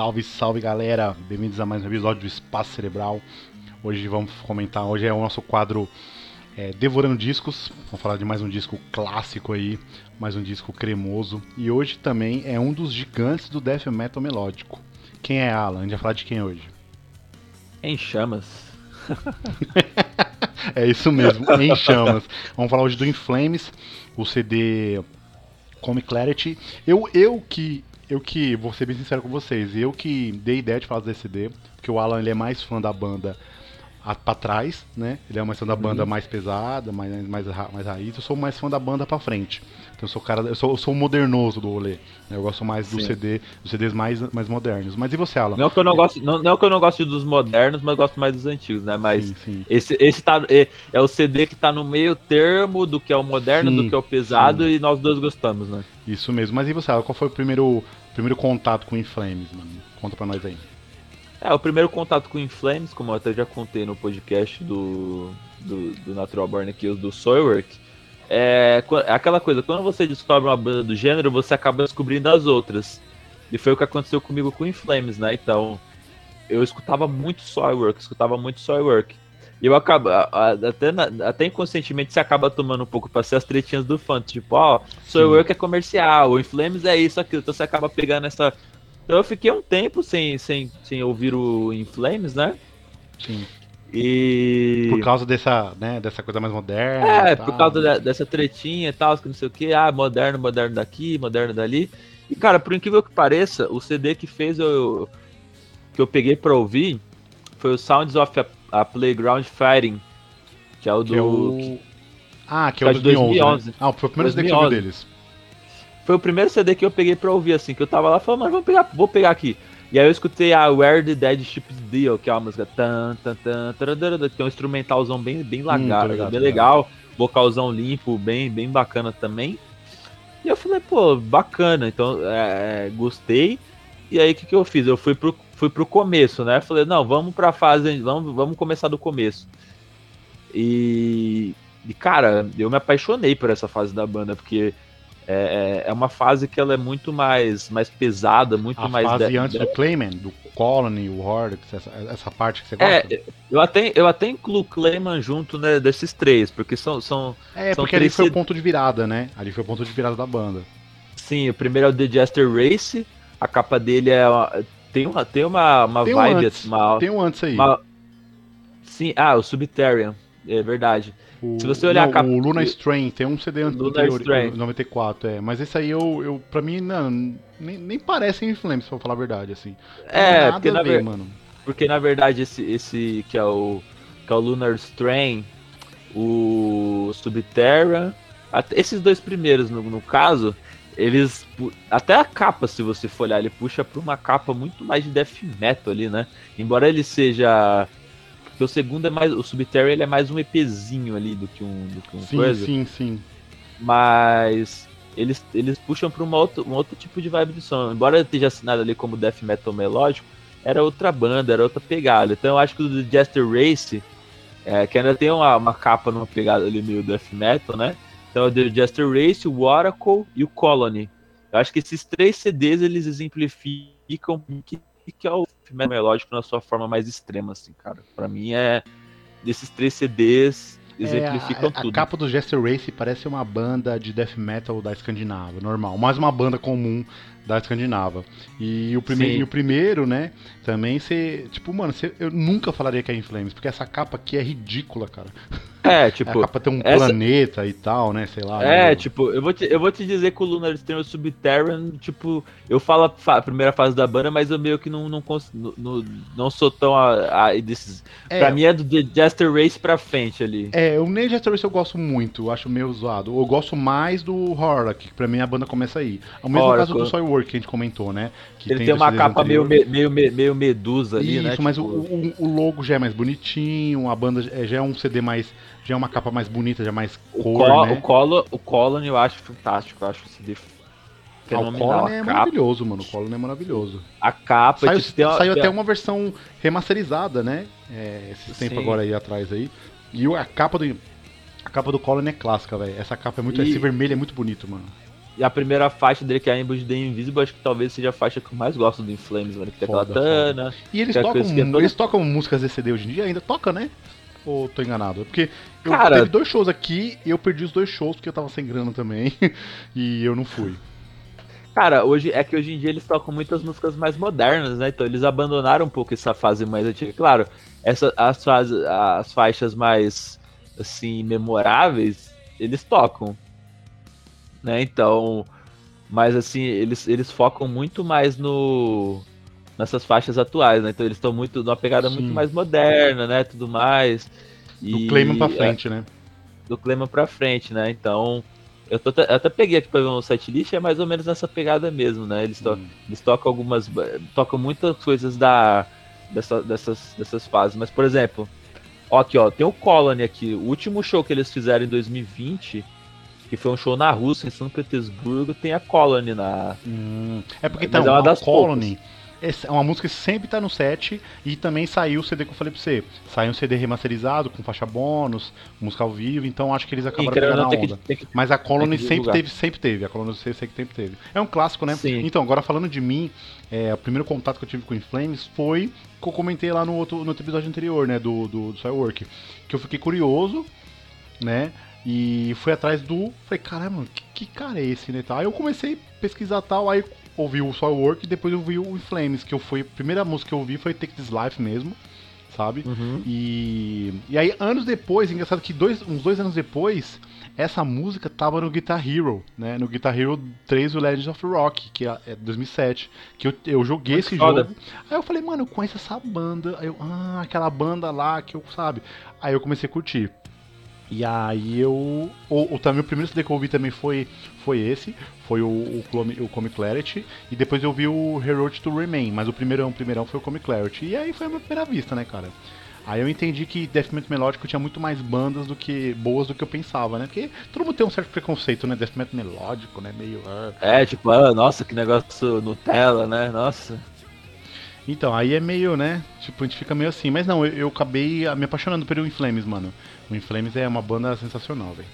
Salve, salve galera! Bem-vindos a mais um episódio do Espaço Cerebral. Hoje vamos comentar, hoje é o nosso quadro é, Devorando Discos. Vamos falar de mais um disco clássico aí, mais um disco cremoso. E hoje também é um dos gigantes do death metal melódico. Quem é Alan? A gente vai falar de quem hoje? Em chamas. é isso mesmo, em chamas. Vamos falar hoje do In Flames, o CD Comic Clarity. Eu, eu que eu que vou ser bem sincero com vocês, eu que dei ideia de fazer desse CD, porque o Alan ele é mais fã da banda para trás, né? Ele é mais fã da uhum. banda mais pesada, mais, mais, mais raiz. Eu sou mais fã da banda para frente. Então eu sou cara, eu sou, eu sou o modernoso do rolê. Né? Eu gosto mais do Sim. CD, dos CDs mais, mais modernos. Mas e você, Alan? Não que eu não gosto, não, não que eu não gosto dos modernos, mas gosto mais dos antigos, né? Mas sim, sim. esse esse tá é, é, o CD que tá no meio termo do que é o moderno, sim, do que é o pesado e nós dois gostamos, né? Isso mesmo. Mas e você, Alan? Qual foi o primeiro primeiro contato com Inflames, mano? Conta pra nós aí. É, o primeiro contato com Inflames, como eu até já contei no podcast do, do, do Natural Born Kills, do Soilwork, é, é aquela coisa, quando você descobre uma banda do gênero, você acaba descobrindo as outras. E foi o que aconteceu comigo com Inflames, né? Então, eu escutava muito Soilwork, escutava muito Soilwork. E eu acabo, até, até inconscientemente você acaba tomando um pouco pra ser as tretinhas do fã. Tipo, ó, oh, Soilwork é comercial, o Inflames é isso, aquilo. Então você acaba pegando essa então eu fiquei um tempo sem, sem, sem ouvir o In Flames, né? Sim. E. Por causa dessa, né, dessa coisa mais moderna. É, por causa de, dessa tretinha e tal, que não sei o que. Ah, moderno, moderno daqui, moderno dali. E, cara, por incrível que pareça, o CD que fez eu. que eu peguei pra ouvir foi o Sounds of a, Playground Fighting. Que é o do. Que é o... Ah, que é o de 2011. 2011. Né? Ah, foi o primeiro CD que eu vi deles. Foi o primeiro CD que eu peguei pra ouvir, assim, que eu tava lá falei, mas vamos pegar, vou pegar aqui. E aí eu escutei a Where the Dead Ships Deal, que é uma música tan, tan, tan, tan, tem um instrumentalzão bem, bem lagado, hum, bem legal, vocalzão limpo, bem, bem bacana também. E eu falei, pô, bacana, então é, é, gostei. E aí o que, que eu fiz? Eu fui pro, fui pro começo, né? Falei, não, vamos pra fase, vamos, vamos começar do começo. E, e cara, eu me apaixonei por essa fase da banda, porque é, é, é uma fase que ela é muito mais, mais pesada, muito a mais. A fase de, antes de... do Clayman, do Colony, o Horde, essa, essa parte que você gosta? É, eu até, eu até incluo Clayman junto né, desses três, porque são. são é, são porque ali foi o ponto de virada, né? Ali foi o ponto de virada da banda. Sim, o primeiro é o The Jester Race, a capa dele é. Tem uma, tem uma, uma tem vibe. Um antes, uma, tem um antes aí. Uma... Sim, ah, o Subterranean, é verdade. O, Se você olhar não, a capa... O Luna Strain tem um CD anterior, 94, é. Mas esse aí eu, eu pra mim, não, nem, nem parece Inflames, se for falar a verdade, assim. é, porque na, ver, mano. porque na verdade esse, esse que é o que é o Lunar Strain, o Subterra, esses dois primeiros no, no caso, eles até a capa, se você for olhar, ele puxa para uma capa muito mais de death metal ali, né? Embora ele seja porque o segundo é mais. O Subterra ele é mais um EPzinho ali do que um, do que um sim, coisa. Sim, sim, Mas eles, eles puxam para um outro, um outro tipo de vibe de som. Embora esteja assinado ali como Death Metal Melódico, era outra banda, era outra pegada. Então eu acho que o do Jester Race, é, que ainda tem uma, uma capa numa pegada ali meio Death Metal, né? Então o do Jester Race, o Oracle e o Colony. Eu acho que esses três CDs eles exemplificam que que é o filme melódico na sua forma mais extrema, assim, cara. Para mim é desses três CDs exemplificam é, a, tudo. A capa do Jester Race parece uma banda de death metal da Escandinávia, normal, mais uma banda comum da Escandinava. E o, prime e o primeiro, né, também você. Tipo, mano, cê, eu nunca falaria que é Inflames, porque essa capa aqui é ridícula, cara. É, tipo. A capa tem um essa... planeta e tal, né? Sei lá. É, tipo, eu vou, te, eu vou te dizer que o Lunar o Subterran, tipo, eu falo a, primeira fase da banda, mas eu meio que não, não, não, não sou tão a, a desses. É, pra mim é do The Jester Race pra frente ali. É, o Nem Jester Race eu gosto muito, acho meio zoado. Eu gosto mais do Horror, que pra mim a banda começa aí. É o mesmo Horror, caso do Soilwork que a gente comentou, né? Ele tem, tem uma capa meio, meio, meio medusa ali, Isso, né? Isso, mas tipo... o, o, logo já é mais bonitinho, a banda já é um CD mais já é uma capa mais bonita, já mais cor, o col né? O, Colo, o eu acho fantástico, eu acho esse CD fenomenal. Ah, o Colony é maravilhoso, mano. O Colony é maravilhoso. A capa... Saiu, tipo, saiu até uma versão remasterizada, né? É, esse tempo Sim. agora aí atrás aí. E a capa do... A capa do Colony é clássica, velho. Essa capa é muito... E... Esse vermelho é muito bonito, mano. E a primeira faixa dele, que é a Ambush the Invisible, acho que talvez seja a faixa que eu mais gosto do Inflames, mano. Que tem aquela Tana. E eles tocam, é toda... eles tocam músicas desse CD hoje em dia? Ainda toca, né? Ou tô enganado? Porque eu Cara... teve dois shows aqui e eu perdi os dois shows porque eu tava sem grana também. e eu não fui. Cara, hoje é que hoje em dia eles tocam muitas músicas mais modernas, né? Então eles abandonaram um pouco essa fase mais antiga. Claro, essa, as, fase, as faixas mais assim memoráveis eles tocam, né? Então, mas assim eles, eles focam muito mais no nessas faixas atuais, né? Então eles estão muito numa pegada Sim. muito mais moderna, né? Tudo mais. E, do Clayman pra frente, é, né? Do Clayman pra frente, né? Então eu, tô, eu até peguei aqui pra ver um setlist, é mais ou menos nessa pegada mesmo, né? Eles, to, hum. eles tocam algumas. tocam muitas coisas da, dessa, dessas, dessas fases. Mas, por exemplo, ó, aqui, ó, tem o Colony aqui. O último show que eles fizeram em 2020, que foi um show na Rússia, em São Petersburgo, tem a Colony na. Hum. É porque então, é uma das Colony. Poucas é uma música que sempre tá no set e também saiu o CD que eu falei pra você. Saiu um CD remasterizado com faixa bônus, música ao vivo, então acho que eles acabaram pegando na onda. Que, que, Mas a Colony sempre teve, sempre teve. A Colony sempre teve. É um clássico, né? Sim. Então, agora falando de mim, é, o primeiro contato que eu tive com o Inflames foi que eu comentei lá no outro, no outro episódio anterior, né? Do, do, do. Que eu fiquei curioso, né? E fui atrás do. Falei, caramba, que, que cara é esse, né? Aí eu comecei a pesquisar tal, aí ouvi o Soilwork e depois eu vi o Flames, que eu fui. A primeira música que eu ouvi foi Take This Life mesmo, sabe? Uhum. E, e aí, anos depois, engraçado que dois, uns dois anos depois, essa música tava no Guitar Hero, né? No Guitar Hero 3, o Legends of Rock, que é, é 2007. Que eu, eu joguei Muito esse foda. jogo. Aí eu falei, mano, eu conheço essa banda. Aí eu, ah, aquela banda lá que eu, sabe? Aí eu comecei a curtir. E aí eu. O, o, também, o primeiro CD que eu ouvi também foi, foi esse, foi o, o, o Comic Clarity, e depois eu vi o Heroic to Remain, mas o primeirão, o primeirão foi o Comic Clarity. E aí foi a minha primeira vista, né, cara? Aí eu entendi que Death Metal melódico tinha muito mais bandas do que boas do que eu pensava, né? Porque todo mundo tem um certo preconceito, né? Death Metal melódico, né? Meio. Uh... É, tipo, ah, nossa, que negócio Nutella, né? Nossa. Então, aí é meio, né? Tipo, a gente fica meio assim. Mas não, eu, eu acabei me apaixonando pelo Inflames, mano. O Inflames é uma banda sensacional, velho.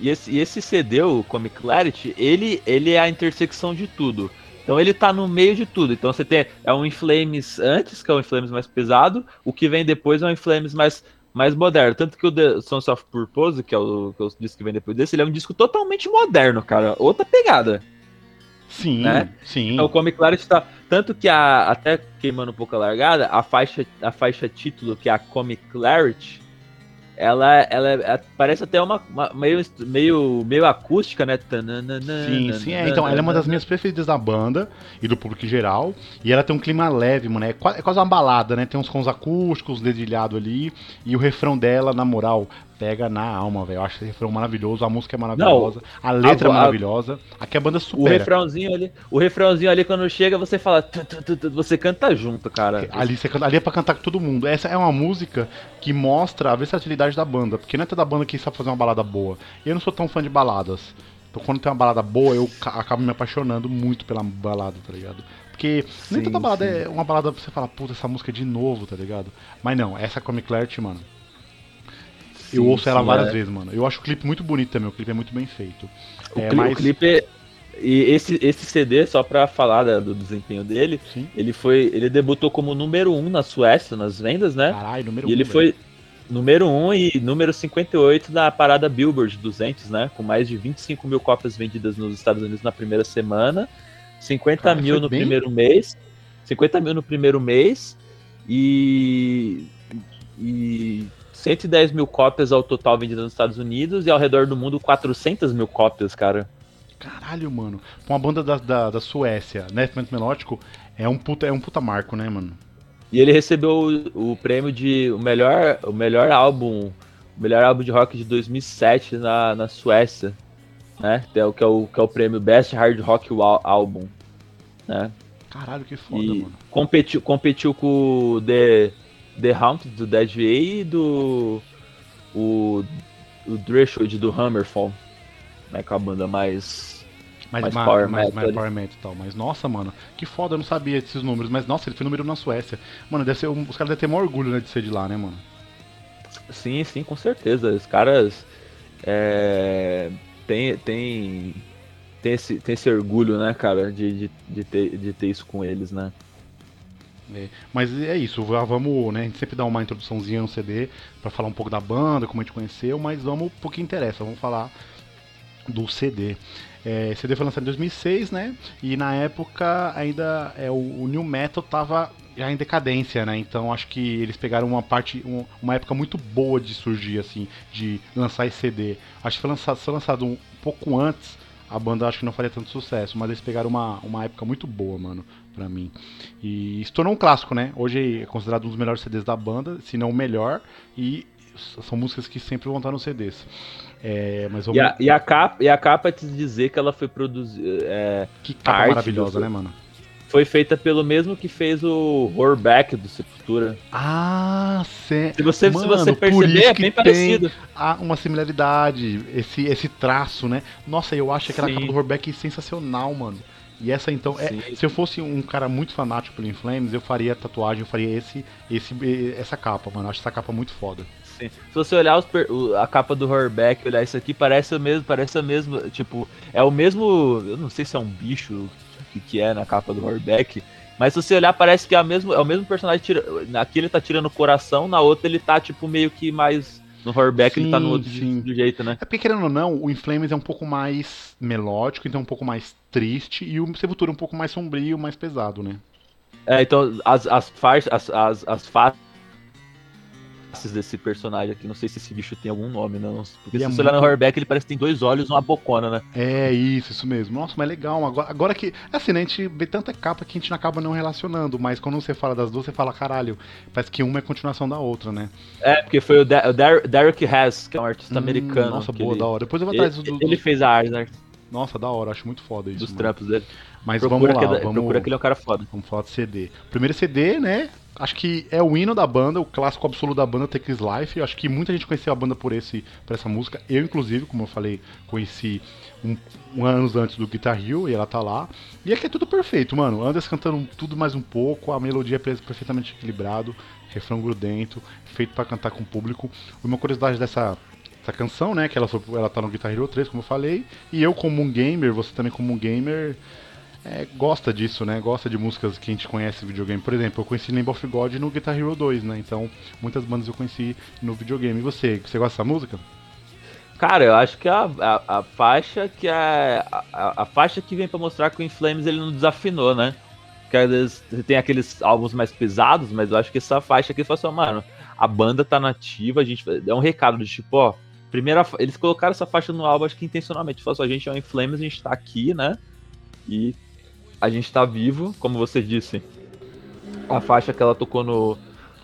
E esse, e esse CD, o Comic Clarity, ele, ele é a intersecção de tudo. Então ele tá no meio de tudo. Então você tem é um Inflames antes, que é um Inflames mais pesado, o que vem depois é um Inflames mais, mais moderno. Tanto que o The Sons of Purpose, que é o, que é o disco que vem depois desse, ele é um disco totalmente moderno, cara. Outra pegada. Sim, né? sim. Então, o Comic Clarity tá. Tanto que a, até queimando um pouco a largada, a faixa, a faixa título, que é a Comic Clarity, ela, ela é, parece até uma, uma, meio, meio, meio acústica, né? Sim, sim, é. Então, ela é uma das minhas preferidas da banda e do público em geral. E ela tem um clima leve, mano. É quase, é quase uma balada, né? Tem uns sons acústicos, dedilhado ali. E o refrão dela, na moral, pega na alma, velho. Eu acho esse refrão maravilhoso, a música é maravilhosa, Não, a letra a, é maravilhosa, aqui a banda supera. O refrãozinho ali, o refrãozinho ali quando chega, você fala, você canta junto, cara. Ali, você canta, ali é pra cantar com todo mundo. Essa é uma música que mostra a versatilidade da banda, porque não é toda banda que sabe fazer uma balada boa. Eu não sou tão fã de baladas. Então quando tem uma balada boa, eu acabo me apaixonando muito pela balada, tá ligado? Porque sim, nem toda balada sim. é uma balada pra você falar, puta, essa música é de novo, tá ligado? Mas não, essa Comic Clarity, mano, Sim, eu ouço ela sim, várias é. vezes, mano. Eu acho o clipe muito bonito também, o clipe é muito bem feito. O, é, mas... o clipe é... E esse, esse CD, só pra falar da, do desempenho dele, sim. ele foi. Ele debutou como número 1 um na Suécia, nas vendas, né? Caralho, número 1. E um, ele velho. foi número 1 um e número 58 da parada Billboard 200, né? Com mais de 25 mil cópias vendidas nos Estados Unidos na primeira semana, 50 Cara, mil no bem... primeiro mês, 50 mil no primeiro mês e. E 110 mil cópias ao total vendidas nos Estados Unidos e ao redor do mundo 400 mil cópias, cara. Caralho, mano. Uma banda da, da, da Suécia, Death Melódico, é um, puta, é um puta marco, né, mano? E ele recebeu o, o, prêmio de o melhor, o melhor álbum, o melhor álbum de rock de 2007 na, na Suécia, né? Que é, o, que, é o, que é o prêmio Best Hard Rock Album, né? Caralho, que foda, e mano. Competiu, competiu com o The The Haunted do Dead VA e do. O. O Threshold do Hammerfall. Né, com a banda mais. Mais, mais, ma power, mais, metal, mais power metal e tal. Mas nossa, mano, que foda, eu não sabia desses números. Mas nossa, ele foi número na Suécia. Mano, deve ser, os caras devem ter maior orgulho né, de ser de lá, né, mano? Sim, sim, com certeza. Os caras. É, tem, tem tem, esse, tem esse orgulho, né, cara, de, de, de, ter, de ter isso com eles, né? É, mas é isso, vamos, né? A gente sempre dá uma introduçãozinha no CD para falar um pouco da banda, como a gente conheceu, mas vamos pro que interessa, vamos falar do CD. É, CD foi lançado em 2006, né? E na época ainda é, o, o New Metal tava já em decadência, né? Então acho que eles pegaram uma parte, um, uma época muito boa de surgir, assim, de lançar esse CD. Acho que foi lançado, foi lançado um pouco antes, a banda acho que não faria tanto sucesso, mas eles pegaram uma, uma época muito boa, mano, pra mim. E se tornou um clássico, né? Hoje é considerado um dos melhores CDs da banda, se não o melhor, e são músicas que sempre vão estar nos CDs. É, mas vamos... e, a, e, a capa, e a capa é te dizer que ela foi produzida. É, que capa maravilhosa, né, mano? Foi feita pelo mesmo que fez o Horback do Sepultura. Ah, cê... se você Mano, se você perceber, é bem parecido. Há uma similaridade, esse, esse traço, né? Nossa, eu acho aquela Sim. capa do Horback sensacional, mano. E essa então, é, se eu fosse um cara muito fanático pelo Inflames, eu faria tatuagem, eu faria esse, esse, essa capa, mano. Eu acho essa capa muito foda. Sim. Se você olhar os, a capa do Horback, olhar isso aqui, parece o mesmo, parece o mesmo, tipo, é o mesmo, eu não sei se é um bicho que, que é na capa do Horback, mas se você olhar, parece que é, a mesmo, é o mesmo personagem. Tira, aqui ele tá tirando o coração, na outra ele tá, tipo, meio que mais. No Horrorback ele tá no outro sim. jeito, né? É porque, querendo ou não, o Inflames é um pouco mais melódico, então um pouco mais triste, e o Sepultura um pouco mais sombrio, mais pesado, né? É, então as, as, faixas, as, as, as faces desse personagem aqui. Não sei se esse bicho tem algum nome, não. Porque e se é você muito... olhar no Horrorback, ele parece que tem dois olhos e uma bocona, né? É, isso, isso mesmo. Nossa, mas legal. Agora, agora que. Assim, né, a gente vê tanta capa que a gente acaba não relacionando, mas quando você fala das duas, você fala, caralho, parece que uma é continuação da outra, né? É, porque foi o, Der o Der Derek Hess, que é um artista hum, americano. Nossa, boa, ele... da hora. Depois eu vou atrás do, do. Ele fez a arte, né? Nossa, da hora, acho muito foda isso. Dos mano. trampos dele. Mas procura vamos lá, que, vamos, procura que ele é um cara foda. Vamos falar de CD. Primeiro CD, né? Acho que é o hino da banda, o clássico absoluto da banda, Take This Life. Acho que muita gente conheceu a banda por, esse, por essa música. Eu, inclusive, como eu falei, conheci um, um anos antes do Guitar Hero e ela tá lá. E aqui é tudo perfeito, mano. Andas cantando tudo mais um pouco, a melodia é perfeitamente equilibrado, refrão grudento, feito para cantar com o público. Uma curiosidade dessa essa canção, né? Que ela, foi, ela tá no Guitar Hero 3, como eu falei. E eu, como um gamer, você também como um gamer, é, gosta disso, né? Gosta de músicas que a gente conhece no videogame. Por exemplo, eu conheci Name of God no Guitar Hero 2, né? Então, muitas bandas eu conheci no videogame. E você, você gosta dessa música? Cara, eu acho que a, a, a faixa que é. A, a, faixa que vem para mostrar que o Inflames ele não desafinou, né? Porque vezes tem aqueles álbuns mais pesados, mas eu acho que essa faixa aqui foi assim, mano, a banda tá nativa, a gente. É um recado de tipo, ó, primeira, eles colocaram essa faixa no álbum, acho que intencionalmente. Falou assim, a gente é o Inflames, a gente tá aqui, né? E a gente tá vivo, como você disse. A faixa que ela tocou no,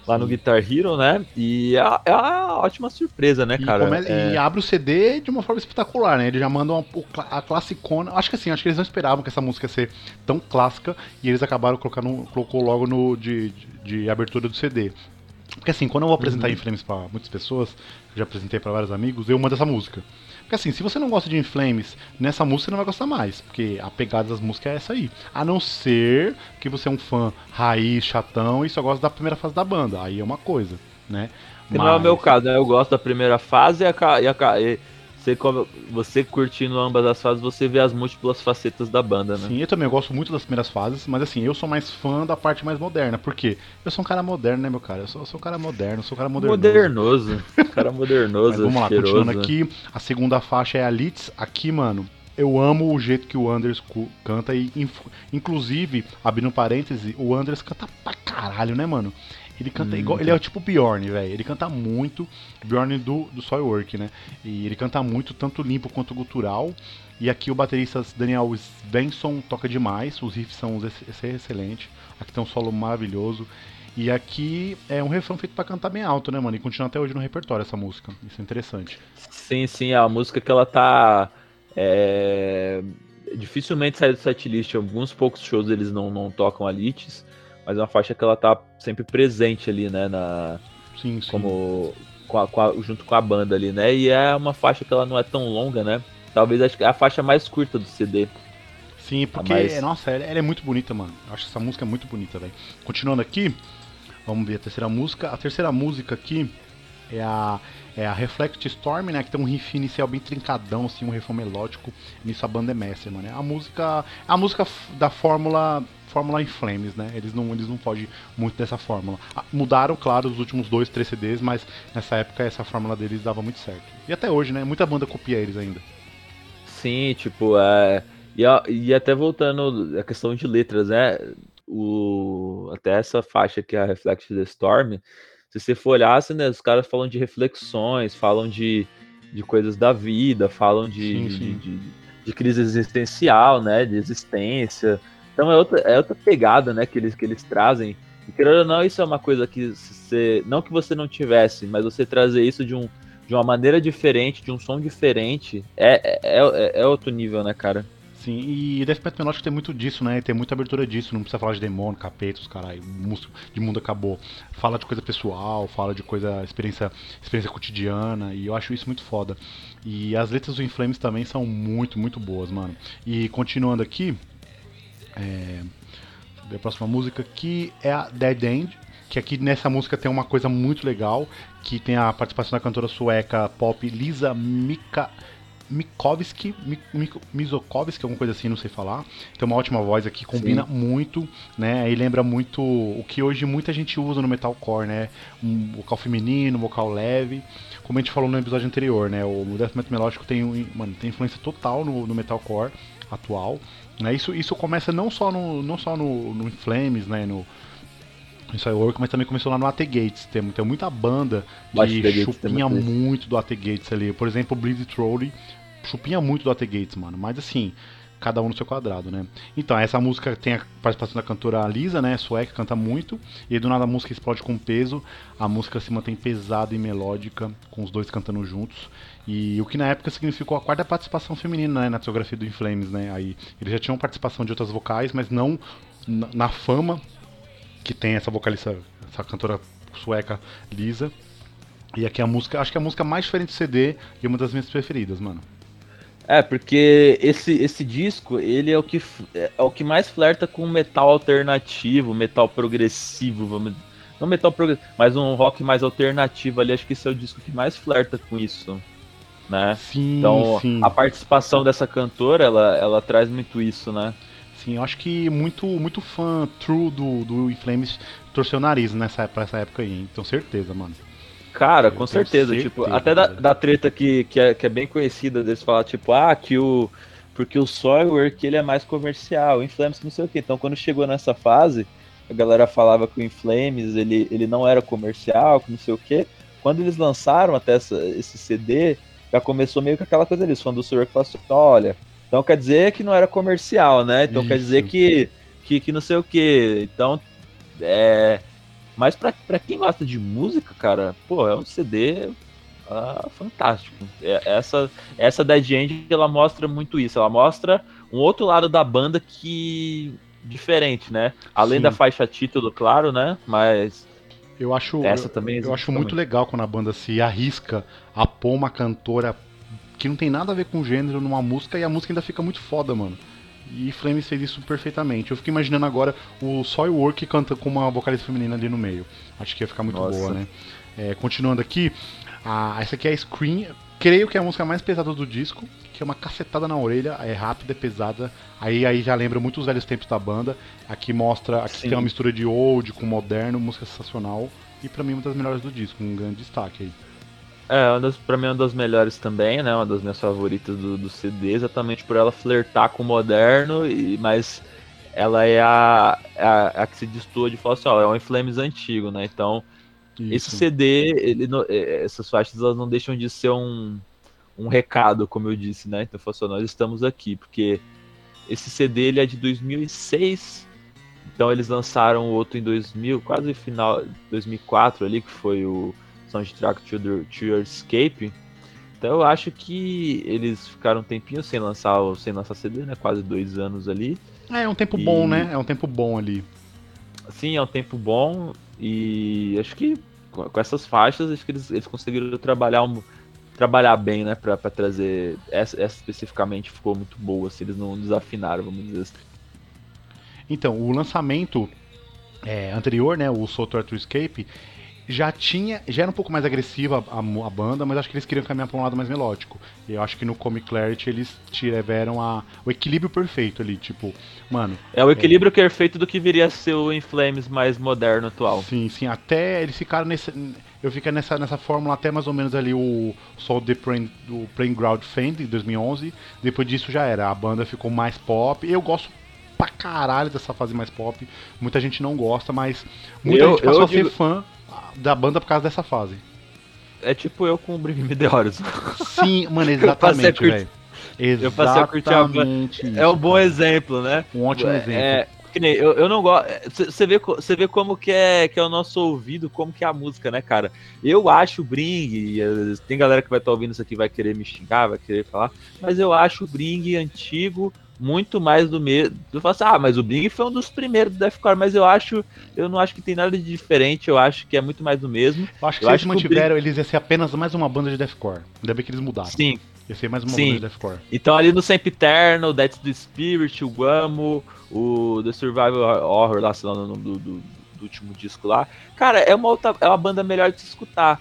lá no Guitar Hero, né? E é, é uma ótima surpresa, né, cara? E, é... e, abre o CD de uma forma espetacular, né? Eles já mandam a, a classicona. Acho que assim, acho que eles não esperavam que essa música ia ser tão clássica e eles acabaram colocando, colocou logo no de, de, de abertura do CD. Porque assim, quando eu vou apresentar uhum. Inflames para muitas pessoas, já apresentei para vários amigos, eu mando essa música. Porque assim, se você não gosta de Inflames, nessa música você não vai gostar mais, porque a pegada das músicas é essa aí. A não ser que você é um fã raiz, chatão e só gosta da primeira fase da banda, aí é uma coisa, né? Mas... Não é o meu caso, né? Eu gosto da primeira fase e a, e a, e você, você curtindo ambas as fases, você vê as múltiplas facetas da banda, né? Sim, eu também gosto muito das primeiras fases, mas assim, eu sou mais fã da parte mais moderna. Por quê? Eu sou um cara moderno, né, meu cara? Eu sou, eu sou um cara moderno, sou um cara modernoso. Modernoso. cara modernoso. mas vamos lá, cheiroso. continuando aqui. A segunda faixa é a Litz. Aqui, mano, eu amo o jeito que o Anders canta e, inclusive, abrindo parêntese, o Anders canta pra caralho, né, mano? Ele canta hum, igual. Ele é tipo Bjorn, velho. Ele canta muito. Bjorn do, do Soilwork, né? E ele canta muito, tanto limpo quanto gutural. E aqui o baterista Daniel Svensson toca demais. Os riffs são excelentes. Aqui tem um solo maravilhoso. E aqui é um refrão feito para cantar bem alto, né, mano? E continua até hoje no repertório essa música. Isso é interessante. Sim, sim. A música que ela tá. É... Dificilmente sai do setlist. Alguns poucos shows eles não, não tocam a Litis mas é uma faixa que ela tá sempre presente ali, né, na sim, sim. como com a, com a, junto com a banda ali, né? E é uma faixa que ela não é tão longa, né? Talvez acho que é a faixa mais curta do CD. Sim, porque, mais... nossa, ela, ela, é muito bonita, mano. Eu acho essa música muito bonita, velho. Continuando aqui, vamos ver a terceira música. A terceira música aqui é a, é a Reflect Storm, né? Que tem um riff inicial bem trincadão, assim, um refrão melódico. Nisso a banda é mestre, mano. A música. A música da fórmula. Fórmula em Flames, né? Eles não, eles não fogem muito dessa fórmula. Ah, mudaram, claro, os últimos dois, três CDs, mas nessa época essa fórmula deles dava muito certo. E até hoje, né? Muita banda copia eles ainda. Sim, tipo, é. E, e até voltando a questão de letras, né? O, até essa faixa que é a Reflect the Storm, se você for olhar, assim, né, os caras falam de reflexões, falam de, de coisas da vida, falam de, sim, sim. de, de, de, crise existencial, né? De existência. Então é outra, é outra pegada, né, que eles, que eles trazem. E querendo ou não, isso é uma coisa que você. Não que você não tivesse, mas você trazer isso de, um, de uma maneira diferente, de um som diferente, é, é, é, é outro nível, né, cara? Sim, e Death Metal Melódico tem muito disso, né? Tem muita abertura disso, não precisa falar de demônio, capetos, caralho, de mundo acabou. Fala de coisa pessoal, fala de coisa, experiência, experiência cotidiana, e eu acho isso muito foda. E as letras do Inflames também são muito, muito boas, mano. E continuando aqui, é, a próxima música que é a Dead End, que aqui nessa música tem uma coisa muito legal, que tem a participação da cantora sueca pop Lisa Mika Mikovski, Mizokovski, alguma coisa assim, não sei falar. Tem uma ótima voz aqui, combina Sim. muito, né? E lembra muito o que hoje muita gente usa no metalcore, né? Um vocal feminino, um vocal leve. Como a gente falou no episódio anterior, né? O death metal melódico tem, mano, tem influência total no, no metalcore atual. Né? Isso, isso começa não só no, não só no, no Flames, né? No, isso aí work, mas também começou lá no AT Gates. Tem, tem muita banda que chupinha muito do AT Gates ali. Por exemplo, o Bleed Trolley chupinha muito do AT Gates, mano. Mas assim, cada um no seu quadrado, né? Então, essa música tem a participação da cantora Lisa, né? Sueca, canta muito. E do nada a música explode com peso. A música se mantém pesada e melódica, com os dois cantando juntos. E o que na época significou a quarta participação feminina né, na discografia do Inflames, né? Aí eles já tinham participação de outras vocais, mas não na, fama que tem essa vocalista, essa cantora sueca Lisa. E aqui a música, acho que a música mais diferente do CD e uma das minhas preferidas, mano. É, porque esse, esse disco, ele é o que é o que mais flerta com metal alternativo, metal progressivo, vamos não metal progressivo, mas um rock mais alternativo ali, acho que esse é o disco que mais flerta com isso, né? Sim, então, sim. a participação dessa cantora, ela, ela traz muito isso, né? Sim, eu acho que muito muito fã true do, do Inflames torceu o nariz nessa, pra essa época aí, então certeza, mano. Cara, com certeza, certeza, tipo, até da, da treta que, que, é, que é bem conhecida deles falar, tipo, ah, que o. Porque o Soilwork ele é mais comercial, o Inflames não sei o que. Então quando chegou nessa fase, a galera falava que o Inflames ele, ele não era comercial, que não sei o que. Quando eles lançaram até essa, esse CD, já começou meio que aquela coisa ali, os fãs do Soilwork falaram assim, olha, então quer dizer que não era comercial, né? Então Isso. quer dizer que, que, que não sei o que. Então, é, mas pra, pra quem gosta de música, cara, pô, é um CD ah, fantástico. É, essa, essa Dead End, ela mostra muito isso. Ela mostra um outro lado da banda que. diferente, né? Além Sim. da faixa título, claro, né? Mas. Eu acho, essa também eu acho muito legal quando a banda se arrisca a pôr uma cantora que não tem nada a ver com o gênero numa música e a música ainda fica muito foda, mano. E Flames fez isso perfeitamente. Eu fico imaginando agora o Soilwork canta com uma vocalista feminina ali no meio. Acho que ia ficar muito Nossa. boa, né? É, continuando aqui, a, essa aqui é a Scream. Creio que é a música mais pesada do disco, que é uma cacetada na orelha, é rápida, é pesada. Aí, aí já lembra muito os velhos tempos da banda. Aqui mostra, aqui Sim. tem uma mistura de old com moderno, música sensacional. E para mim uma das melhores do disco, um grande destaque aí. É, uma das, pra mim é uma das melhores também, né? Uma das minhas favoritas do, do CD, exatamente por ela flertar com o moderno, e, mas ela é a, a, a que se destoa de falar assim, ó, é um Inflames antigo, né? Então, Isso. esse CD, ele, é, essas faixas elas não deixam de ser um, um recado, como eu disse, né? Então, assim, nós estamos aqui, porque esse CD ele é de 2006, então eles lançaram outro em 2000, quase final 2004 ali, que foi o soundtrack to, the, to Your Escape. Então eu acho que eles ficaram um tempinho sem lançar, sem lançar CD, né? Quase dois anos ali. É, é um tempo e... bom, né? É um tempo bom ali. Sim, é um tempo bom e acho que com essas faixas acho que eles, eles conseguiram trabalhar um, trabalhar bem, né, para trazer essa, essa, especificamente ficou muito boa, se assim, eles não desafinaram, vamos dizer assim. Então, o lançamento é, anterior, né, o Soul to Escape, já tinha, já era um pouco mais agressiva a, a, banda, mas acho que eles queriam caminhar para um lado mais melódico. E eu acho que no Comic Clarity eles tiveram a, o equilíbrio perfeito ali, tipo, mano. É o equilíbrio é... perfeito do que viria a ser o Inflames mais moderno atual. Sim, sim, até eles ficaram nesse eu fiquei nessa, nessa fórmula até mais ou menos ali o Soul The Plain, do Playground Fend em 2011. Depois disso já era, a banda ficou mais pop. Eu gosto pra caralho dessa fase mais pop. Muita gente não gosta, mas muita eu, gente passou a digo... ser fã da banda por causa dessa fase. É tipo eu com o Bring Me The Horizon. Sim, mano, exatamente, velho. Eu passei a curtir a banda. É um bom exemplo, né? Um ótimo é, exemplo. É, que nem, eu, eu não gosto. Você vê, vê como que é, que é o nosso ouvido, como que é a música, né, cara? Eu acho o Bring, tem galera que vai estar tá ouvindo isso aqui vai querer me xingar, vai querer falar, mas eu acho o Bring antigo muito mais do mesmo. Eu falo assim, ah, mas o Bing foi um dos primeiros do Deathcore, mas eu acho, eu não acho que tem nada de diferente, eu acho que é muito mais do mesmo. Eu acho que eu se eles mantiveram, eles iam ser apenas mais uma banda de Deathcore. Ainda bem que eles mudaram. Sim. Ia ser mais uma Sim. Deathcore. Então ali no Sempiterno, That's the Spirit, o Guamo, o The Survival Horror, lá, sei lá, no nome do, do, do, último disco lá. Cara, é uma, outra, é uma banda melhor de se escutar.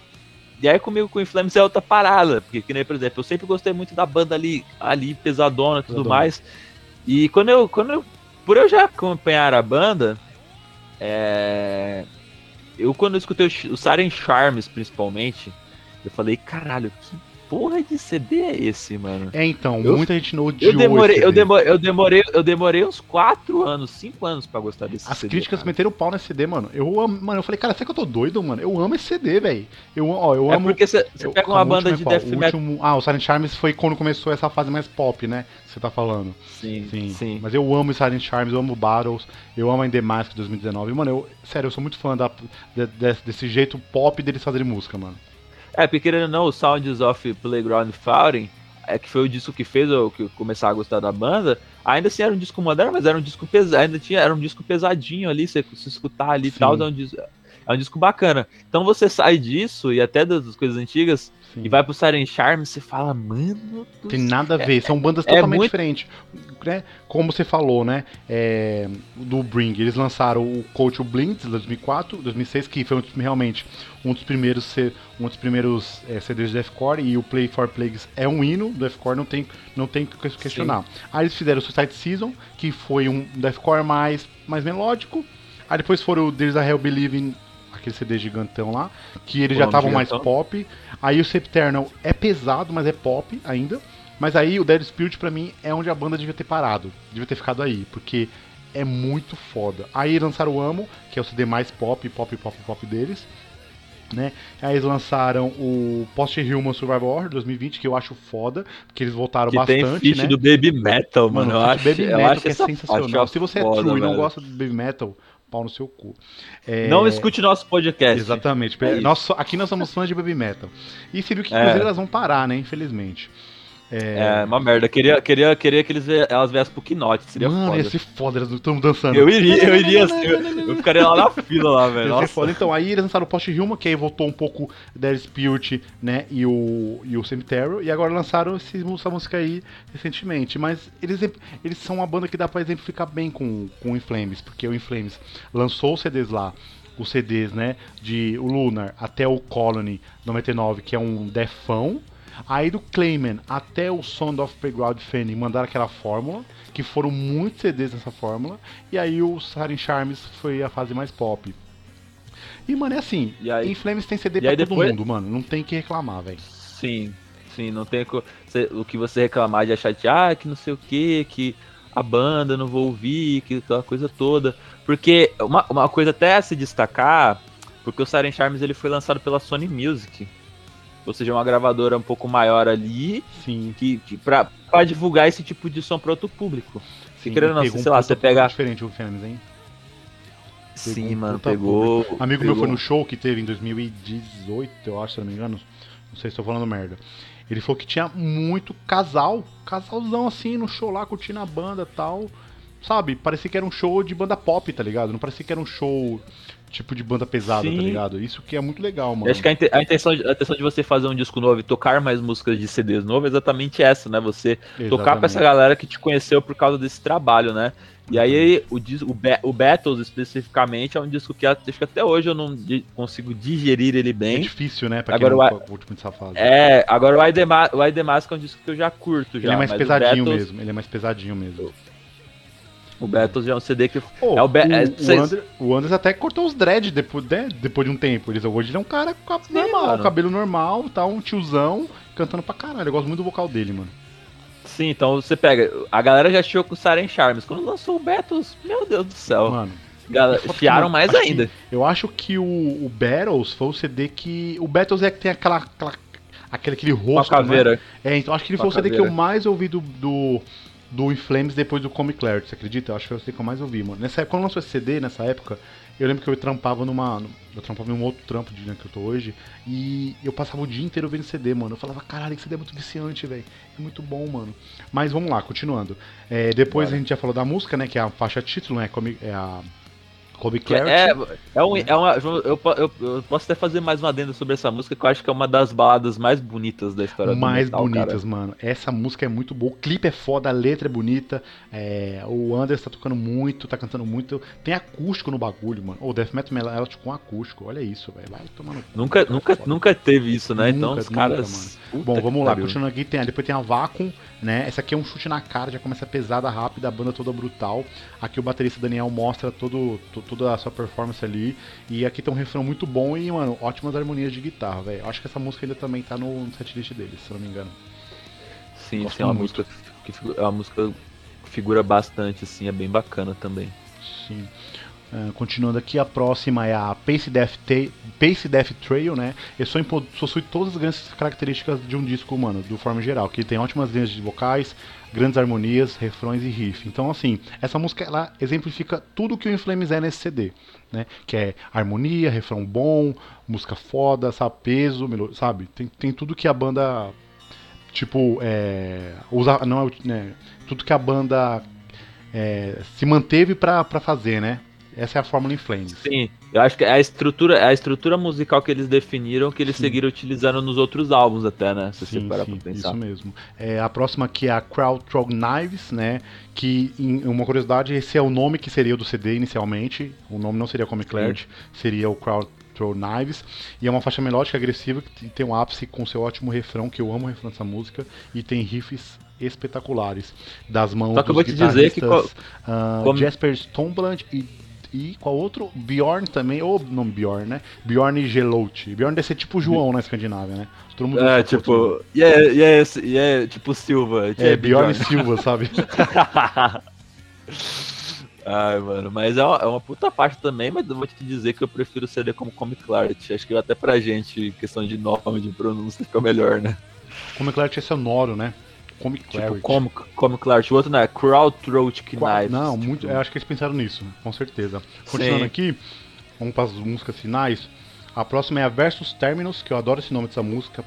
E aí comigo com o Inflames é outra parada, porque que nem, por exemplo, eu sempre gostei muito da banda ali, ali pesadona e tudo pesadona. mais. E quando eu, quando eu, por eu já acompanhar a banda, é, eu quando eu escutei o, o Siren Charms principalmente, eu falei, caralho, que porra de CD é esse, mano? É, então, eu, muita gente não odiou eu demorei, eu demorei, eu demorei, eu demorei uns 4 anos, 5 anos pra gostar desse As CD. As críticas cara. meteram o pau nesse CD, mano. Eu amo, mano, eu falei, cara, será que eu tô doido, mano? Eu amo esse CD, velho. Eu, ó, eu é amo. É porque você pega uma banda de death metal. Ah, o Silent Charms foi quando começou essa fase mais pop, né? Você tá falando. Sim, sim, sim. Mas eu amo Silent Charms, eu amo Battles, eu amo a The Mask 2019. Mano, eu, sério, eu sou muito fã da, de, desse, desse jeito pop deles fazerem música, mano. É, porque querendo ou não, o Sounds of Playground Fighting, é que foi o disco que fez eu que começar a gostar da banda, ainda assim era um disco moderno, mas era um disco pesado, ainda tinha, era um disco pesadinho ali, você se escutar ali e tal, é um, disco, é um disco bacana. Então você sai disso, e até das coisas antigas, Sim. e vai pro Siren Charm, você fala, mano. Tem nada a ver, são bandas é, totalmente é muito... diferentes. Né? Como você falou, né? É, do Bring, eles lançaram o Coach Blink de 2004, 2006, que foi realmente um dos primeiros, um dos primeiros é, CDs de Deathcore, e o Play for Plagues é um hino do Deathcore, não tem, não tem que questionar. Sim. Aí eles fizeram o Suicide Season, que foi um Deathcore mais, mais melódico. Aí depois foram o There's a Hell Believing aquele CD gigantão lá, que eles já estavam mais pop. Aí o Septernal é pesado, mas é pop ainda. Mas aí o Dead Spirit pra mim é onde a banda devia ter parado, devia ter ficado aí, porque é muito foda. Aí lançaram o Amo, que é o CD mais pop, pop, pop, pop deles. Né? Aí eles lançaram o Post Human Survival Horror 2020, que eu acho foda, porque eles voltaram que bastante. Tem feat né? do Baby Metal, mano. mano eu acho, Baby eu Metal acho que é sensacional. Se você é foda, é true velho. e não gosta do Baby Metal, pau no seu cu. É... Não escute nosso podcast. Exatamente. É nós, aqui nós somos fãs de Baby Metal. E você viu que inclusive é. elas vão parar, né? Infelizmente. É... é, uma merda. Queria, queria, queria que eles, elas viessem pro Knot, seria Mano, foda. ia ser foda, elas estão dançando. Eu iria, eu iria, eu, eu ficaria lá na fila lá, velho. Ia ser foda. Então, aí eles lançaram o Post Human, que aí voltou um pouco Dead Spirit, né, e o, e o Cemetery, e agora lançaram esse, essa música aí recentemente. Mas eles, eles são uma banda que dá pra exemplificar bem com, com o Inflames, porque o Inflames lançou os CDs lá, os CDs, né, de o Lunar até o Colony 99, que é um defão, Aí do Clayman até o Sound of Playground Fanning mandaram aquela fórmula, que foram muitos CDs nessa fórmula, e aí o Siren Charms foi a fase mais pop. E, mano, é assim, e aí, Inflames tem CD pra todo depois... mundo, mano, não tem que reclamar, velho. Sim, sim, não tem o que você reclamar de achar de, ah, que não sei o que, que a banda não vou ouvir, que aquela coisa toda. Porque uma, uma coisa até a se destacar, porque o Siren Charms ele foi lançado pela Sony Music ou seja, uma gravadora um pouco maior ali, Sim. que, que pra, pra divulgar esse tipo de som para outro público. Se querendo não, sei lá, você pega. diferente o Fênix, hein? Sim, um mano, pegou. Público. Amigo pegou. meu foi no show que teve em 2018, eu acho, se não me engano. Não sei se estou falando merda. Ele falou que tinha muito casal, casalzão assim no show lá, curtindo a banda e tal. Sabe? Parecia que era um show de banda pop, tá ligado? Não parecia que era um show tipo de banda pesada, tá Sim. ligado? Isso que é muito legal, Eu mano. Acho que a, inte- a intenção, de- a intenção de você fazer um disco novo e tocar mais músicas de CDs novo é exatamente essa, né? Você tocar pra essa Exatamente. galera que te conheceu por causa desse trabalho, né? E aí o, o, o Battles especificamente é um disco que acho que até hoje eu não di- consigo digerir ele É bem. difícil, né? Pra Agora quem o não curte muito essa fase. É, agora o I The Ma- o I The Mask é um disco que eu já curto já. Ele é mais pesadinho o Battles, mesmo. Ele é mais pesadinho mesmo. O Battles é um CD que Pô, É o Be- é, o, Ander- o Anders até cortou os dread depois, né, depois de um tempo. Ele, hoje ele é um cara com a- normal, mano. cabelo normal, tá um tiozão cantando pra caralho. Eu gosto muito do vocal dele, mano. Sim, então você pega. A galera já achou com o Siren Charms. Quando lançou o Battles, meu Deus do céu. Mano, que, chiaram mano, mais acho que- ainda. eu acho que o, o Battles foi o CD que. O Battles é que tem aquela. aquela aquele, aquele rosto. né? caveira. É, então acho que ele foi o CD que eu mais ouvi do. do do Inflames depois do Comic Clarity, você acredita? Eu acho que foi o CD que eu mais ouvi, mano. Nessa época, quando lançou esse CD, nessa época, eu lembro que eu trampava numa. Eu trampava em um outro trampo de né, que eu tô hoje. E eu passava o dia inteiro vendo CD, mano. Eu falava, caralho, esse CD é muito viciante, velho. É muito bom, mano. Mas vamos lá, continuando. É, depois Bora. a gente já falou da música, né? Que é a faixa título, né? É a. Comic Clarity. É, é, um, é uma. Eu, eu- eu posso até fazer mais uma adenda sobre essa música, que eu acho que é uma das baladas mais bonitas da história do mais metal, bonitas, cara. mano. Essa música é muito boa. O clipe é foda, a letra é bonita. é, o Anders tá tocando muito, tá cantando muito. Tem acústico no bagulho, mano. O Death Metal Melodic com acústico. Olha isso, velho. Vai cu. Nunca, nunca, Foda. nunca teve isso, né? então Nunca, os nunca, caras. Puta Bom, vamos lá, pariu. continuando aqui, tem, depois tem a Vacuum, né? Essa aqui é um chute na cara, já começa pesada, rápida, a banda toda brutal. Aqui o baterista Daniel mostra todo, to- toda a sua performance ali. E aqui tem um refrão muito bom e, mano, ótimas harmonias de guitarra, velho. Acho que essa música ainda também tá no setlist deles, se eu não me engano. Sim, Gosto sim, é uma música que é uma música que figura bastante, assim, é bem bacana também. Sim. Ah, continuando aqui, a próxima é a Pace Death, Ta- Pace Death Trail, né? Ele só possui todas as grandes características de um disco, mano, do forma geral. Que tem ótimas linhas de vocais, grandes harmonias, refrões e riff. Então, assim, essa música, ela exemplifica tudo que o Inflames é nesse CD, né? Que é harmonia, refrão bom, música foda, sabe? Peso, sabe? Tem, tem tudo que a banda, tipo, é... Usa, não é, né? Tudo que a banda é, se manteve pra fazer, né? Essa é a fórmula em Flames. Sim, eu acho que é a estrutura, é a estrutura musical que eles definiram que eles Sim. seguiram utilizando nos outros álbuns até, né? Se você Sim, parar sim, pra pensar. isso mesmo. É, a próxima aqui é a Crowd Trog Knives, né? Que, em uma curiosidade, esse é o nome que seria o do CD inicialmente. O nome não seria Comic Clarity, seria o Crowd Trog Knives. E é uma faixa melódica agressiva que tem um ápice com seu ótimo refrão, que eu amo o refrão dessa música. E tem riffs espetaculares das mãos Só que eu dos vou te dizer que ah, como- Jasper Stoneblad e e qual outro? Bjorn também, ou nome Bjorn, né? Bjorn Gelout. Bjorn deve ser tipo João na Escandinávia, né? Todo mundo É, tipo, e é, e é, e é tipo Silva. É, Bjorn Silva, sabe? Ai, mano, mas é uma, é uma puta parte também, mas eu vou te dizer que eu prefiro CD como Comic Clarity. Acho que até pra gente, questão de nome, de pronúncia, fica melhor, né? Como Clarity é sonoro, né? Comic Clarity. Tipo, Comic, Comic Clarity. O outro não é Crowd Throat Qua- Knives. Não, tipo, muito. Eu acho que eles pensaram nisso, com certeza. Continuando Sim. aqui, vamos para as músicas finais. A próxima é a Versus Terminus, que eu adoro esse nome dessa música.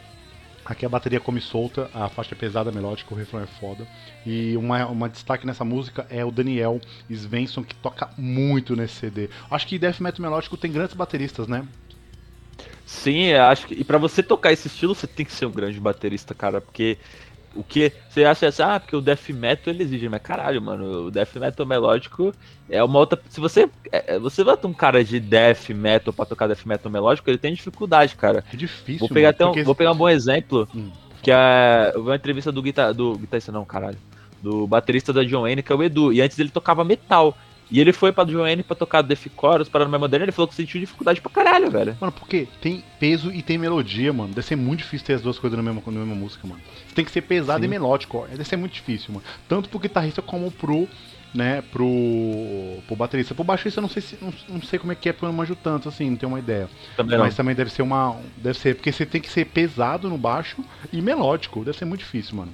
Aqui a bateria come solta, a faixa é pesada, melódica, o refrão é foda. E uma, uma destaque nessa música é o Daniel Svensson, que toca muito nesse CD. Acho que Death Metal Melódico tem grandes bateristas, né? Sim, acho que. E pra você tocar esse estilo, você tem que ser um grande baterista, cara, porque. O que você acha assim, ah, porque o death metal ele exige, mas caralho, mano, o death metal melódico é uma outra. Se você. é, você vai ter um cara de death metal pra tocar death metal melódico, ele tem dificuldade, cara. É difícil. Vou pegar, mano, até um, porque- vou pegar um bom exemplo, Hum. que é. Eu vi uma entrevista do guitar, do guitarrista, não, caralho. Do baterista da John Wayne, que é o Edu. E antes ele tocava metal. E ele foi pra John Wayne pra tocar Death Chorus, para no moderno, ele falou que sentiu dificuldade pra caralho, velho. Mano, porque tem peso e tem melodia, mano. Deve ser muito difícil ter as duas coisas na mesma, na mesma música, mano. Você tem que ser pesado Sim. e melódico, ó. Deve ser muito difícil, mano. Tanto pro guitarrista como pro, né, pro, pro baterista. Pro baixista eu não sei se, não, não sei como é que é, porque eu não manjo tanto, assim, não tenho uma ideia. Também não. Mas também deve ser uma, deve ser, porque você tem que ser pesado no baixo e melódico. Deve ser muito difícil, mano.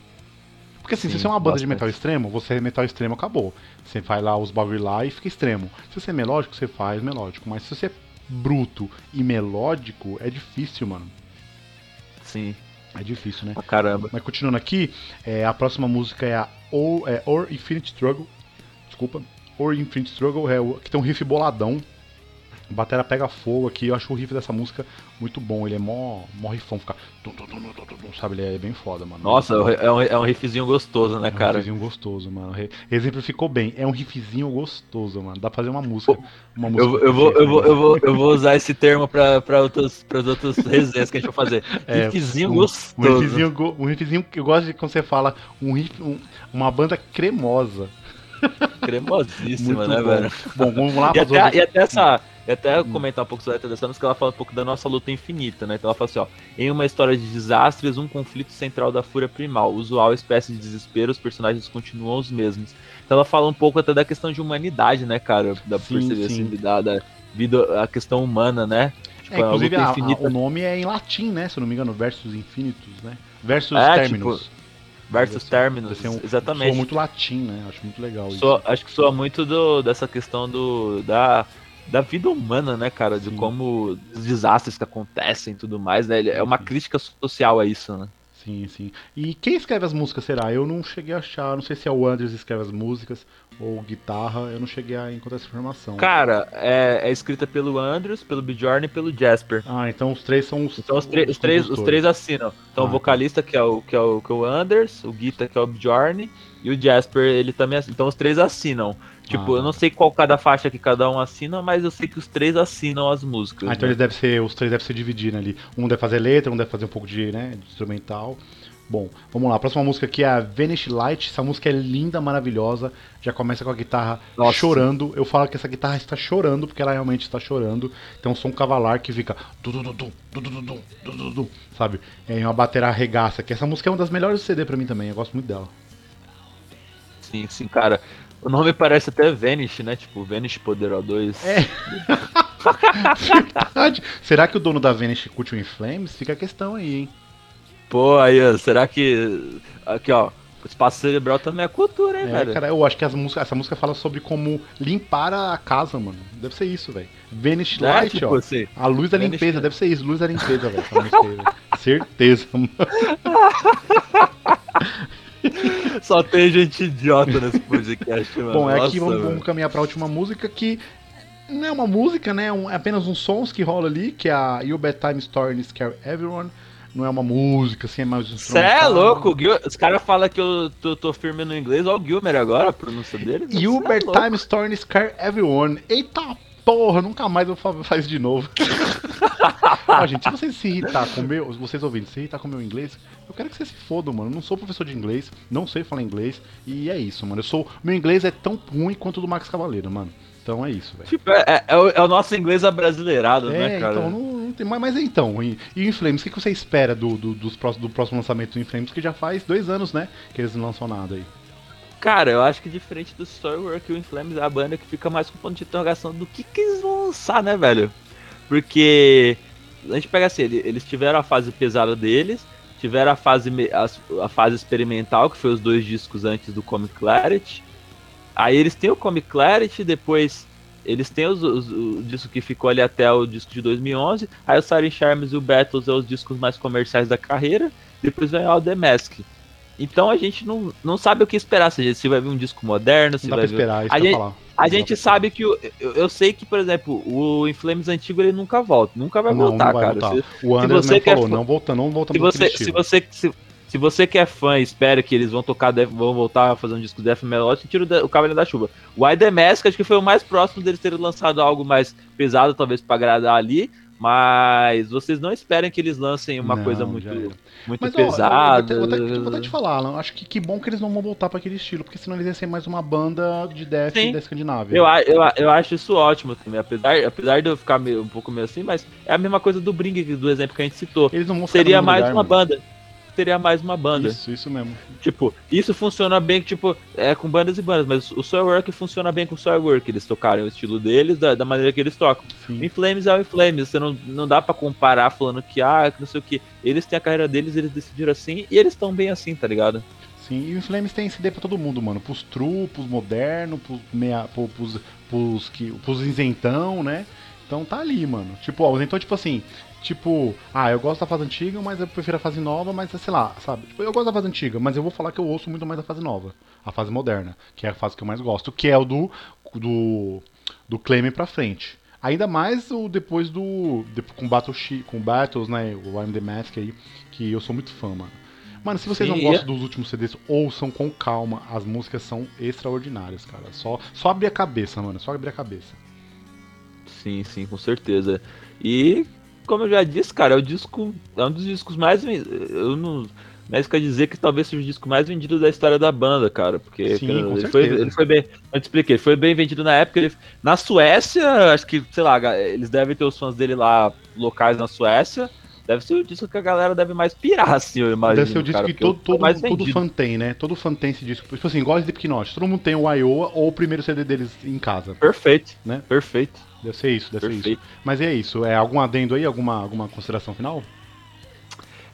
Porque assim, se Sim, você é uma banda de bastante. metal extremo, você é metal extremo, acabou. Você faz lá os bagulho lá e fica extremo. Se você é melódico, você faz melódico. Mas se você é bruto e melódico, é difícil, mano. Sim, É difícil, né? pra caramba. Mas continuando aqui, é, a próxima música é a Or, é, Or Infinite Struggle. Desculpa. Or Infinite Struggle, é, que tem um riff boladão. A batera pega fogo aqui, eu acho o riff dessa música muito bom. Ele é mó, mó riffão, fica. Sabe, ele é bem foda, mano. Nossa, é um, é um riffzinho gostoso, né, É um cara? riffzinho gostoso, mano. Exemplificou bem. É um riffzinho gostoso, mano. Dá pra fazer uma música. Uma música Eu, eu, vou, eu, vou, eu, vou, eu vou usar esse termo pra, pra, outros, pras outras resenhas que a gente vai fazer. É, Riffzinho um- gostoso. Um riffzinho, go- um riffzinho que eu gosto de quando você fala um riff, um- uma banda cremosa. Cremosíssima, Muito né, bom. velho? Bom, vamos lá E até, e até essa. E até comentar um pouco sobre a letra dessa música, ela fala um pouco da nossa luta infinita, né? Então ela fala assim, ó. Em uma história de desastres, um conflito central da fúria primal. Usual espécie de desespero, os personagens continuam os mesmos. Então ela fala um pouco até da questão de humanidade, né, cara? Da Sim, perceber sim. assim, da, da vida, a questão humana, né? Tipo, É, a inclusive, a- a- o nome é em latim, né? Se eu não me engano, versus infinitus, né? Versus É, terminus. Versus ser- terminus, deve ser um- exatamente. Soa muito latim, né? Acho muito legal isso. Soa- acho que soa muito do, dessa questão do, da, da vida humana, né, cara? De Sim. como os desastres que acontecem e tudo mais, né? É uma crítica social a isso, né? Sim, sim. E quem escreve as músicas será? Eu não cheguei a achar, não sei se é o Anders que escreve as músicas ou guitarra, eu não cheguei a encontrar essa informação. Cara, é, é escrita pelo Andrews, pelo Bjorn e pelo Jasper. Ah, então os três são os. Então os, tre- os três, os três assinam. Então Ah, o vocalista que é o, que é o, que é o Anders, o Guita que é o Bjorn e o Jasper, ele também assina. Então os três assinam. Tipo, ah. eu não sei qual cada faixa que cada um assina, mas eu sei que os três assinam as músicas. Ah, né? então eles devem ser, os três devem se dividir né, ali. Um deve fazer letra, um deve fazer um pouco de, né, de instrumental. Bom, vamos lá. A próxima música aqui é a Vanish Light. Essa música é linda, maravilhosa. Já começa com a guitarra Nossa. chorando. Eu falo que essa guitarra está chorando, porque ela realmente está chorando. Tem um som cavalar que fica. Sabe? É uma bateria arregaça. Que essa música é uma das melhores do CD para mim também. Eu gosto muito dela. Sim, sim, cara. O nome parece até Vanish, né? Tipo, Vanish Poder O2. É. Verdade. Será que o dono da Vanish curte o In Flames? Fica a questão aí, hein? Pô, aí, ó, será que. Aqui, ó. O espaço cerebral também é cultura, hein, É, velho? cara, eu acho que as músicas, essa música fala sobre como limpar a casa, mano. Deve ser isso, velho. Vanish É, Light, tipo ó. assim. A luz da Vanish limpeza, deve ser isso, luz da limpeza, velho. Certeza, mano. Só tem gente idiota nesse podcast, mano. Bom, é aqui Nossa, vamos, velho. vamos caminhar pra última música que não é uma música, né? É um- é apenas uns sons que rola ali, que é a You Bedtime Story Scare Everyone. Não é uma música, assim, é mais um Cê é louco, Gil... os caras falam que eu tô, tô firme no inglês, olha o Gilmer agora, a pronúncia dele. You Cê é. Bedtime Story Scare Everyone. Eita porra, nunca mais eu fa- faz de novo. Ó, gente, se vocês se irritar com o meu, vocês ouvindo, se irritar com o meu inglês, eu quero que vocês se fodam, mano. Eu não sou professor de inglês, não sei falar inglês, e é isso, mano. Eu sou. Meu inglês é tão ruim quanto o do Max Cavaleiro, mano. Então é isso, velho. Tipo, é, é- é o, é o nosso inglês abrasileirado, É, né, cara? então, não, não tem mais. Mas então, e, e o Inflames, o que, que você espera do, do, dos próximos, do próximo lançamento do Inflames? Que já faz dois anos, né? Que eles não lançam nada aí. Cara, eu acho que diferente do Storywork, o Inflames é a banda que fica mais com ponto de interrogação do que, que eles vão lançar, né, velho? Porque a gente pega assim, ele- eles tiveram a fase pesada deles, tiveram a fase, as- a, fase experimental, que foi os dois discos antes do Comic Clarity. Aí eles têm o Comic Clarity, depois eles têm os, os- o disco que ficou ali até o disco de 2011. Aí o Siren Charms e o Battles é os discos mais comerciais da carreira. Depois vem o The Mask. Então a gente não, não sabe o que esperar. Se vai vir um disco moderno, se Não dá pra vai vir esperar, isso a gente- falar. A gente sabe que o, eu, eu sei que, por exemplo, o Inflames antigo ele nunca volta, nunca vai Não, voltar, não vai cara. voltar. Se, O Anderson você quer falou, fa- não voltando, não voltamos se você, se você, se, se você que é fã e espera que eles vão tocar, vão voltar a fazer um disco Death Metal, tira o, Cavaleiro da Chuva. O The Mask acho que foi o mais próximo deles terem lançado algo mais pesado, talvez pra agradar ali. Mas vocês não esperem que eles lancem uma Não, coisa muito, muito Mas, ó, eu vou pesada. até- vou até- vou até te falar, Alan, acho que que bom que eles não vão voltar pra aquele estilo, porque senão eles iam ser mais uma banda de death Sim. da Escandinávia. Eu, eu, eu acho isso ótimo também, apesar, apesar de eu ficar meio- um pouco meio assim, mas é a mesma coisa do Bring, do exemplo que a gente citou. Eles não vão Seria mais lugar, uma mano. banda. Seria mais uma banda. Isso, isso mesmo. Tipo, isso funciona bem, tipo, é com bandas e bandas, mas o Soilwork funciona bem com o Soilwork. Eles tocaram o estilo deles, da, da maneira que eles tocam. Sim. Inflames é o Inflames, você não, não dá pra comparar falando que, ah, que não sei o que. Eles têm a carreira deles, eles decidiram assim, e eles estão bem assim, tá ligado? Sim, e o Flames tem CD pra todo mundo, mano. Pros true, pros modernos, pros, meia, pro- pros, pros, que, pros isentão, né? Então tá ali, mano. Tipo, ó, então, tipo assim, tipo, ah, eu gosto da fase antiga, mas eu prefiro a fase nova, mas sei lá, sabe? Tipo, eu gosto da fase antiga, mas eu vou falar que eu ouço muito mais a fase nova, a fase moderna, que é a fase que eu mais gosto, que é o do do, do Claim pra frente. Ainda mais o depois do. com, Battle, com Battles, né? O I'm the Mask aí, que eu sou muito fã, mano. Mano, se vocês Sim, não gostam é... dos últimos CDs, ouçam com calma. As músicas são extraordinárias, cara. Só, só abrir a cabeça, mano. Só abrir a cabeça. Sim, sim, com certeza. E, como eu já disse, cara, é o disco. É um dos discos mais. Eu não. Mas quer dizer que talvez seja o disco mais vendido da história da banda, cara. Porque Sim, ele, foi, ele foi bem. Eu te expliquei, ele foi bem vendido na época. Ele, na Suécia, acho que, sei lá, eles devem ter os fãs dele lá locais na Suécia. Deve ser o disco que a galera deve mais pirar, assim, eu imagino. Deve ser o disco cara, que todo, todo, todo fã tem, né? Todo fã tem esse disco. Tipo assim, igual Slipknot. Todo mundo tem o Iowa ou o primeiro CD deles em casa. Perfeito, né? Perfeito. Deve ser isso, deve Perfeito. ser isso. Mas é isso. É algum adendo aí? Alguma, alguma consideração final?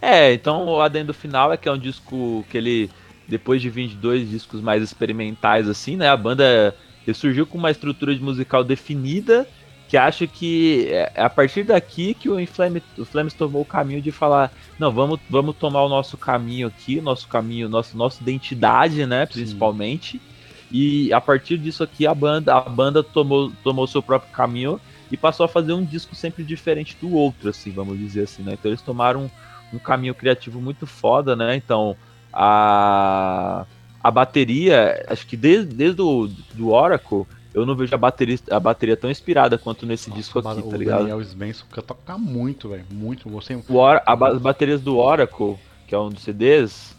É, então o adendo final é que é um disco que ele, depois de 22 discos mais experimentais, assim, né? A banda surgiu com uma estrutura de musical definida, que acho que é, é a partir daqui que o Inflame, o Flames tomou o caminho de falar, não, vamos, vamos tomar o nosso caminho aqui, nosso caminho, nosso, nossa identidade, né, principalmente. Sim. E a partir disso aqui a banda, a banda tomou, tomou seu próprio caminho e passou a fazer um disco sempre diferente do outro, assim, vamos dizer assim, né? Então eles tomaram um caminho criativo muito foda, né? Então, a, a bateria, acho que desde, desde o do Oracle, eu não vejo a bateria, a bateria tão inspirada quanto nesse Nossa, disco aqui, tá ligado? O Daniel Svensson toca muito, velho, muito. Você... O Or, a, as baterias do Oracle, que é um dos CDs,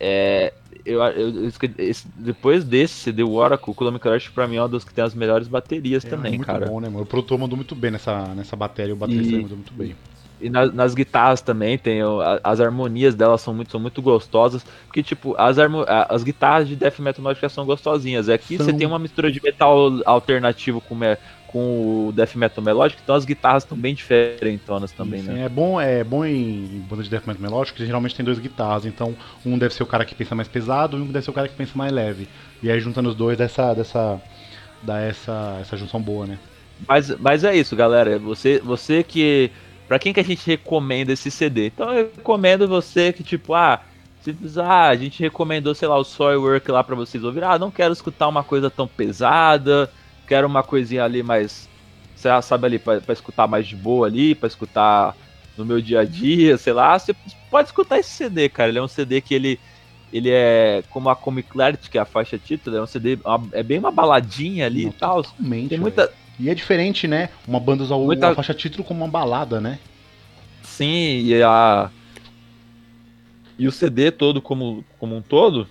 é, eu, eu, eu, depois desse CD, o Oracle, o Columbia Crush pra mim é uma das que tem as melhores baterias é, também, é muito cara. bom, né, mano? O produtor mandou muito bem nessa, nessa bateria, o baterista e... mandou muito bem. E nas, nas guitarras também, tem as harmonias delas são muito, são muito gostosas. Porque, tipo, as, as guitarras de death metal melódica são gostosinhas. Aqui são... você tem uma mistura de metal alternativo com, com o death metal melódico, então as guitarras estão bem diferentonas também, Sim, né? É bom, é bom em banda de death metal melódico que geralmente tem duas guitarras. Então, um deve ser o cara que pensa mais pesado e um deve ser o cara que pensa mais leve. E aí, juntando os dois, dessa, dessa, dá essa, essa junção boa, né? Mas, mas é isso, galera. Você, você que Pra quem que a gente recomenda esse CD? Então eu recomendo você que, tipo, ah, se ah, a gente recomendou, sei lá, o Soilwork lá pra vocês ouvirem. Ah, não quero escutar uma coisa tão pesada, quero uma coisinha ali mais, sabe ali, pra, pra escutar mais de boa ali, pra escutar no meu dia a dia, sei lá. Você pode escutar esse CD, cara. Ele é um CD que ele ele é como a Comic Clarity, que é a faixa título, é um CD, é bem uma baladinha ali Não, e tal. Tem muita, e é diferente, né? Uma banda usar Muita... a faixa título como uma balada, né? Sim, e a. E o CD todo como, como um todo,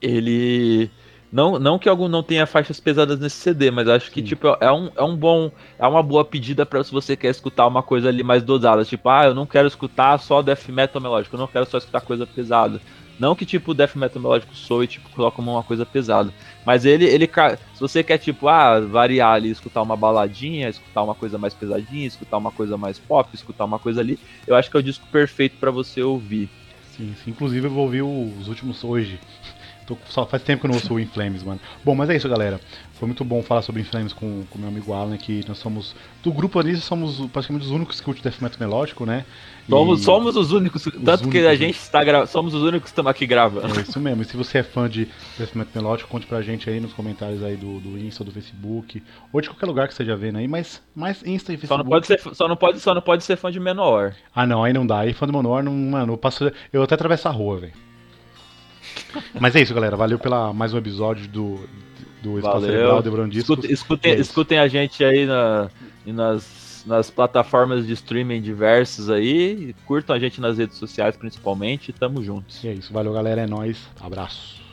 ele. Não, não que algum não tenha faixas pesadas nesse CD, mas acho que tipo é um, é um bom, é uma boa pedida para se você quer escutar uma coisa ali mais dosada, tipo, ah, eu não quero escutar só death metal melódico, eu não quero só escutar coisa pesada. Não que tipo o death metal melódico soe tipo coloca uma coisa pesada, mas ele ele se você quer tipo ah, variar ali, escutar uma baladinha, escutar uma coisa mais pesadinha, escutar uma coisa mais pop, escutar uma coisa ali, eu acho que é o disco perfeito para você ouvir. Sim, sim, inclusive eu vou ouvir os últimos hoje. Tô, só faz tempo que eu não ouço o Inflames, mano. Bom, mas é isso, galera. Foi muito bom falar sobre Inflames com o meu amigo Alan, que nós somos. Do grupo ali, somos praticamente os únicos que curtem death metal melódico, né? Somos, somos os únicos, os tanto únicos, que a gente está gravando, somos os únicos que estamos aqui gravando. É isso mesmo. E se você é fã de death metal melódico, conte pra gente aí nos comentários aí do, do Insta, do Facebook, ou de qualquer lugar que esteja vendo aí, mas mais Insta e Facebook. Só não pode ser, só não pode, só não pode ser fã de Menor. Ah, não, aí não dá. Aí fã de Menor, não, mano, eu passo, eu até atravesso a rua, velho. Mas é isso, galera. Valeu pela mais um episódio do, do Espaço Valeu. Cerebral, Discos. Escutem, escutem, é escutem, a gente aí na, nas, nas plataformas de streaming diversas aí. Curtam a gente nas redes sociais, principalmente. Tamo juntos. E é isso. Valeu, galera. É nóis. Abraço.